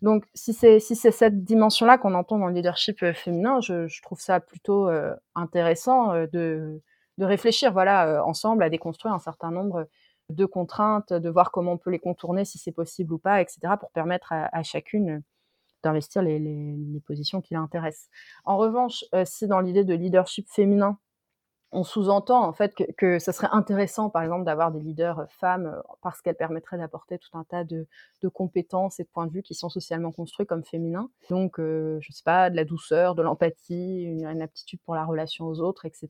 Donc, si c'est si c'est cette dimension-là qu'on entend dans le leadership euh, féminin, je, trouve ça plutôt euh, intéressant euh, de, de réfléchir, voilà, ensemble à déconstruire un certain nombre de contraintes, de voir comment on peut les contourner, si c'est possible ou pas, etc., pour permettre à, chacune d'investir les, les, positions qui l'intéressent. En revanche, si dans l'idée de leadership féminin, on sous-entend en fait que, ça serait intéressant, par exemple, d'avoir des leaders euh, femmes euh, parce qu'elles permettraient d'apporter tout un tas de, compétences et de points de vue qui sont socialement construits comme féminins. Donc, euh, je sais pas, de la douceur, de l'empathie, une, aptitude pour la relation aux autres, etc.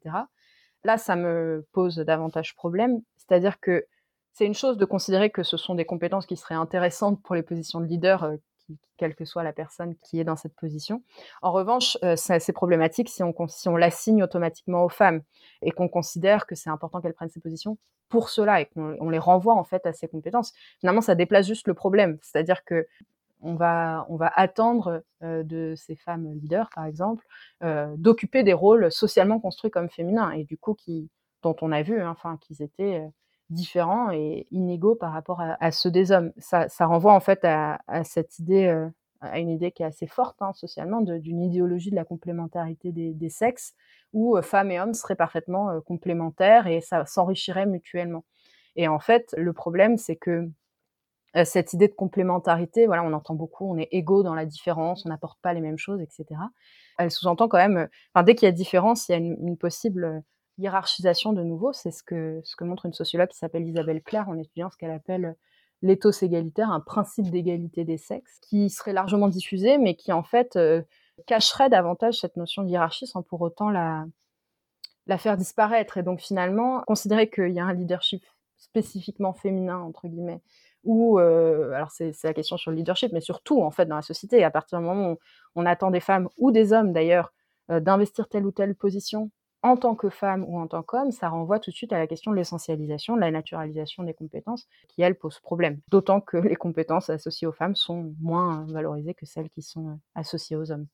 Là, ça me pose davantage problème. C'est-à-dire que c'est une chose de considérer que ce sont des compétences qui seraient intéressantes pour les positions de leader quelle que soit la personne qui est dans cette position. En revanche, euh, c'est problématique si on, si on l'assigne automatiquement aux femmes et qu'on considère que c'est important qu'elles prennent ces positions pour cela et qu'on les renvoie en fait à ces compétences. Finalement, ça déplace juste le problème, c'est-à-dire que on va, on va attendre euh, de ces femmes leaders, par exemple, euh, d'occuper des rôles socialement construits comme féminins et du coup qui, dont on a vu, hein, enfin, qu'ils étaient différents et inégaux par rapport à, ceux des hommes. Ça, renvoie en fait à, cette idée, euh, à une idée qui est assez forte hein, socialement, d'une idéologie de la complémentarité des, sexes, où euh, femmes et hommes seraient parfaitement euh, complémentaires et ça s'enrichirait mutuellement. Et en fait, le problème, c'est que cette idée de complémentarité, voilà, on entend beaucoup, on est égaux dans la différence, on n'apporte pas les mêmes choses, etc. Elle sous-entend quand même, enfin, dès qu'il y a différence, il y a une, possible hiérarchisation de nouveau. C'est ce que, ce que montre une sociologue qui s'appelle Isabelle Claire en étudiant ce qu'elle appelle l'éthos égalitaire, un principe d'égalité des sexes, qui serait largement diffusé, mais qui en fait cacherait davantage cette notion de hiérarchie sans pour autant la, la faire disparaître. Et donc finalement, considérer qu'il y a un leadership spécifiquement féminin, entre guillemets, ou, euh, alors c'est la question sur le leadership, mais surtout en fait dans la société, à partir du moment où on attend des femmes ou des hommes d'ailleurs euh, d'investir telle ou telle position en tant que femme ou en tant qu'homme, ça renvoie tout de suite à la question de l'essentialisation, de la naturalisation des compétences, qui elle pose problème. D'autant que <laughs> les compétences associées aux femmes sont moins valorisées que celles qui sont euh, associées aux hommes.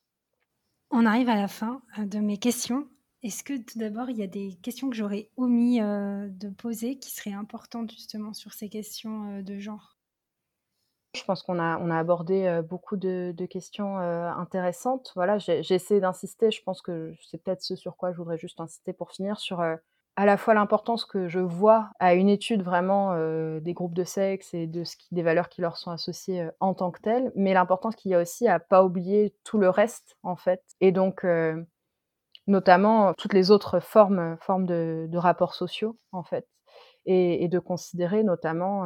On arrive à la fin de mes questions. Est-ce que tout d'abord, il y a des questions que j'aurais omis euh, de poser qui seraient importantes justement sur ces questions euh, de genre? Je pense qu'on a, on a abordé beaucoup de, questions intéressantes. Voilà, j'ai essayé d'insister, je pense que c'est peut-être ce sur quoi je voudrais juste insister pour finir, sur à la fois l'importance que je vois à une étude vraiment des groupes de sexe et de ce qui, des valeurs qui leur sont associées en tant que telles, mais l'importance qu'il y a aussi à pas oublier tout le reste en fait. Et donc notamment toutes les autres formes, formes de, rapports sociaux, en fait, et, de considérer notamment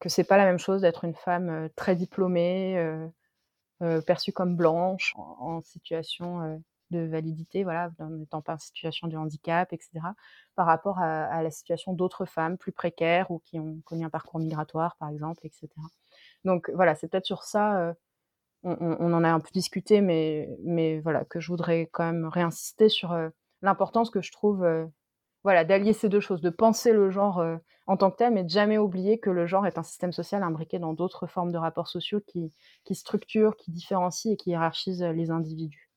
que c'est pas la même chose d'être une femme très diplômée, perçue comme blanche, en, situation de validité, voilà, n'étant pas en situation de handicap, etc., par rapport à, la situation d'autres femmes plus précaires ou qui ont connu un parcours migratoire, par exemple, etc. Donc voilà, c'est peut-être sur ça on, en a un peu discuté, mais, mais voilà, que je voudrais quand même réinsister sur l'importance que je trouve voilà, d'allier ces deux choses, de penser le genre euh, en tant que tel, mais de jamais oublier que le genre est un système social imbriqué dans d'autres formes de rapports sociaux qui, structurent, qui différencient et qui hiérarchisent les individus.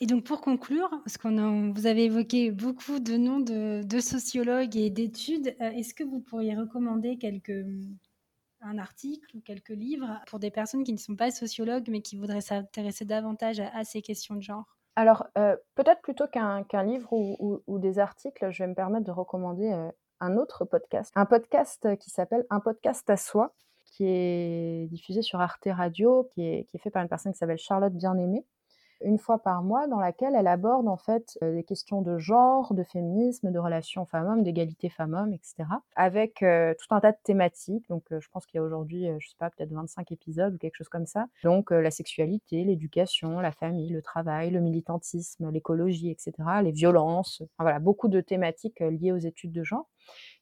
Et donc pour conclure, parce qu'on vous avez évoqué beaucoup de noms de sociologues et d'études, est-ce que vous pourriez recommander quelques un article ou quelques livres pour des personnes qui ne sont pas sociologues mais qui voudraient s'intéresser davantage à, ces questions de genre? Alors, euh, peut-être plutôt qu'un livre ou, des articles, je vais me permettre de recommander euh, un autre podcast. Un podcast qui s'appelle Un podcast à soi, qui est diffusé sur Arte Radio, qui est, qui est fait par une personne qui s'appelle Charlotte Bien-Aimée une fois par mois dans laquelle elle aborde en fait euh, des questions de genre, de féminisme, de relations femmes-hommes, d'égalité femmes-hommes, etc. Avec euh, tout un tas de thématiques. Donc euh, je pense qu'il y a aujourd'hui, je sais pas, peut-être 25 épisodes ou quelque chose comme ça. Donc la sexualité, l'éducation, la famille, le travail, le militantisme, l'écologie, etc. Les violences. voilà, beaucoup de thématiques liées aux études de genre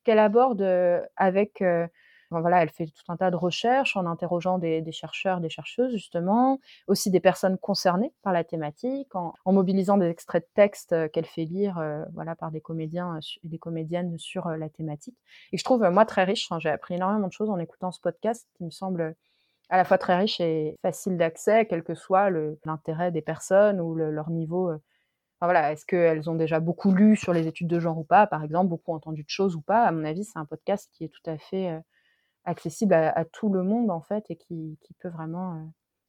qu'elle aborde avec voilà, elle fait tout un tas de recherches en interrogeant des, chercheurs, des chercheuses justement, aussi des personnes concernées par la thématique, en, mobilisant des extraits de textes euh, qu'elle fait lire, euh, voilà, par des comédiens et des comédiennes sur euh, la thématique. Et je trouve moi très riche. j'ai appris énormément de choses en écoutant ce podcast qui me semble à la fois très riche et facile d'accès, quel que soit l'intérêt des personnes ou leur niveau. voilà, est-ce qu'elles ont déjà beaucoup lu sur les études de genre ou pas, par exemple, beaucoup entendu de choses ou pas? À mon avis, c'est un podcast qui est tout à fait accessible à, tout le monde en fait et qui, peut vraiment euh,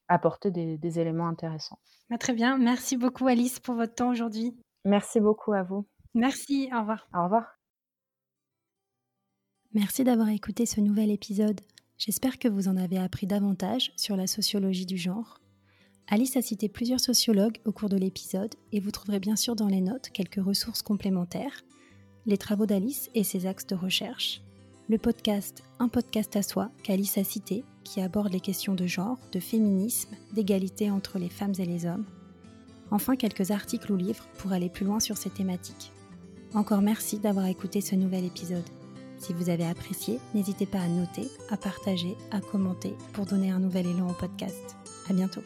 apporter des, éléments intéressants. Bah, très bien, merci beaucoup Alice pour votre temps aujourd'hui. Merci beaucoup à vous. Merci, au revoir. Au revoir. Merci d'avoir écouté ce nouvel épisode. J'espère que vous en avez appris davantage sur la sociologie du genre. Alice a cité plusieurs sociologues au cours de l'épisode et vous trouverez bien sûr dans les notes quelques ressources complémentaires, les travaux d'Alice et ses axes de recherche, le podcast Un podcast à soi qu'Alice a cité, qui aborde les questions de genre, de féminisme, d'égalité entre les femmes et les hommes. Enfin, quelques articles ou livres pour aller plus loin sur ces thématiques. Encore merci d'avoir écouté ce nouvel épisode. Si vous avez apprécié, n'hésitez pas à noter, à partager, à commenter pour donner un nouvel élan au podcast. À bientôt.